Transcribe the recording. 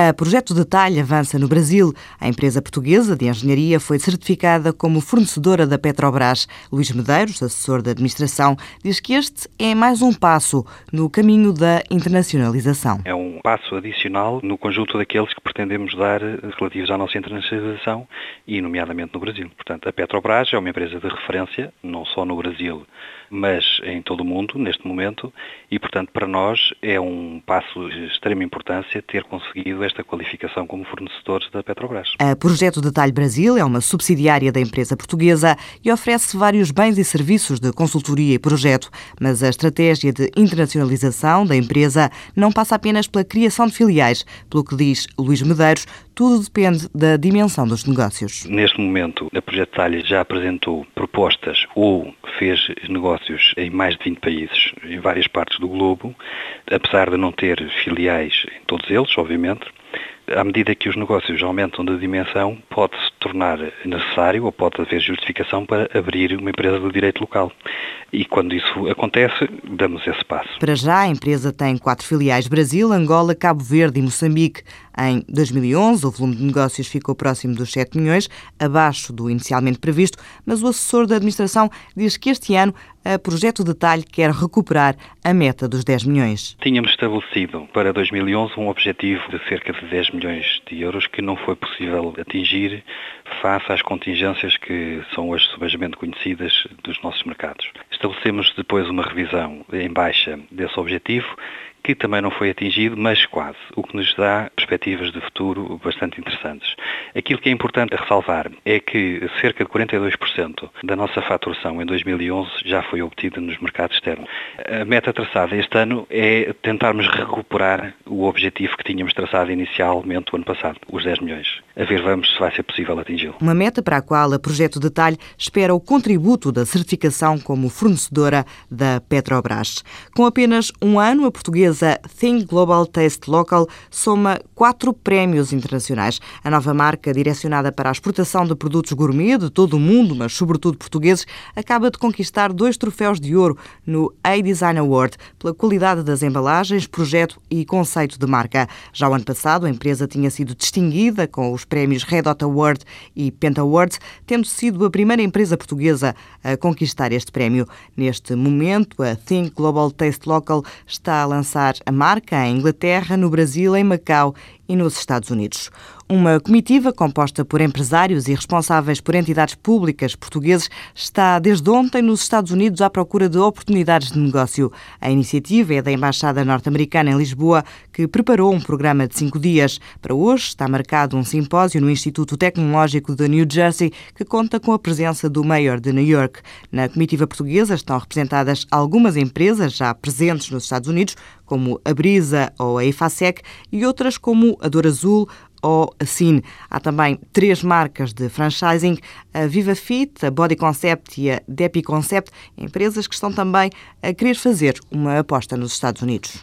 A Projeto Detalhe avança no Brasil. A empresa portuguesa de engenharia foi certificada como fornecedora da Petrobras. Luís Medeiros, assessor da administração, diz que este é mais um passo no caminho da internacionalização. É um passo adicional no conjunto daqueles que pretendemos dar relativos à nossa internacionalização e, nomeadamente, no Brasil. Portanto, a Petrobras é uma empresa de referência, não só no Brasil, mas em todo o mundo, neste momento, e, portanto, para nós é um passo de extrema importância ter conseguido esta qualificação como fornecedores da Petrobras. A Projeto Detalhe Brasil é uma subsidiária da empresa portuguesa e oferece vários bens e serviços de consultoria e projeto, mas a estratégia de internacionalização da empresa não passa apenas pela criação de filiais, pelo que diz Luís Medeiros, tudo depende da dimensão dos negócios. Neste momento, a Projeto Detalhe já apresentou propostas ou fez negócios em mais de 20 países, em várias partes do globo, apesar de não ter filiais em todos eles, obviamente, à medida que os negócios aumentam de dimensão, pode-se tornar necessário ou pode haver justificação para abrir uma empresa de direito local. E quando isso acontece, damos esse passo. Para já, a empresa tem quatro filiais: Brasil, Angola, Cabo Verde e Moçambique. Em 2011, o volume de negócios ficou próximo dos 7 milhões, abaixo do inicialmente previsto, mas o assessor da administração diz que este ano a Projeto Detalhe quer recuperar a meta dos 10 milhões. Tínhamos estabelecido para 2011 um objetivo de cerca de 10 milhões de euros que não foi possível atingir face às contingências que são hoje subejamente conhecidas dos nossos mercados. Estabelecemos depois uma revisão em baixa desse objetivo que também não foi atingido, mas quase, o que nos dá perspectivas de futuro bastante interessantes. Aquilo que é importante ressalvar é que cerca de 42% da nossa faturação em 2011 já foi obtida nos mercados externos. A meta traçada este ano é tentarmos recuperar o objetivo que tínhamos traçado inicialmente o ano passado, os 10 milhões. A ver, vamos se vai ser possível atingi-lo. Uma meta para a qual a Projeto Detalhe espera o contributo da certificação como fornecedora da Petrobras. Com apenas um ano, a portuguesa empresa Think Global Taste Local soma quatro prémios internacionais. A nova marca, direcionada para a exportação de produtos gourmet de todo o mundo, mas sobretudo portugueses, acaba de conquistar dois troféus de ouro no A-Design Award pela qualidade das embalagens, projeto e conceito de marca. Já o ano passado, a empresa tinha sido distinguida com os prémios Red Dot Award e Penta Awards, tendo sido a primeira empresa portuguesa a conquistar este prémio. Neste momento, a Think Global Taste Local está a lançar a marca em Inglaterra, no Brasil, em Macau e nos Estados Unidos. Uma comitiva composta por empresários e responsáveis por entidades públicas portugueses está desde ontem nos Estados Unidos à procura de oportunidades de negócio. A iniciativa é da Embaixada Norte-Americana em Lisboa, que preparou um programa de cinco dias. Para hoje está marcado um simpósio no Instituto Tecnológico de New Jersey, que conta com a presença do Mayor de New York. Na comitiva portuguesa estão representadas algumas empresas já presentes nos Estados Unidos, como a Brisa ou a Efasec, e outras como a Dor Azul ou a Cine. Há também três marcas de franchising, a Viva Fit, a Body Concept e a Depi Concept, empresas que estão também a querer fazer uma aposta nos Estados Unidos.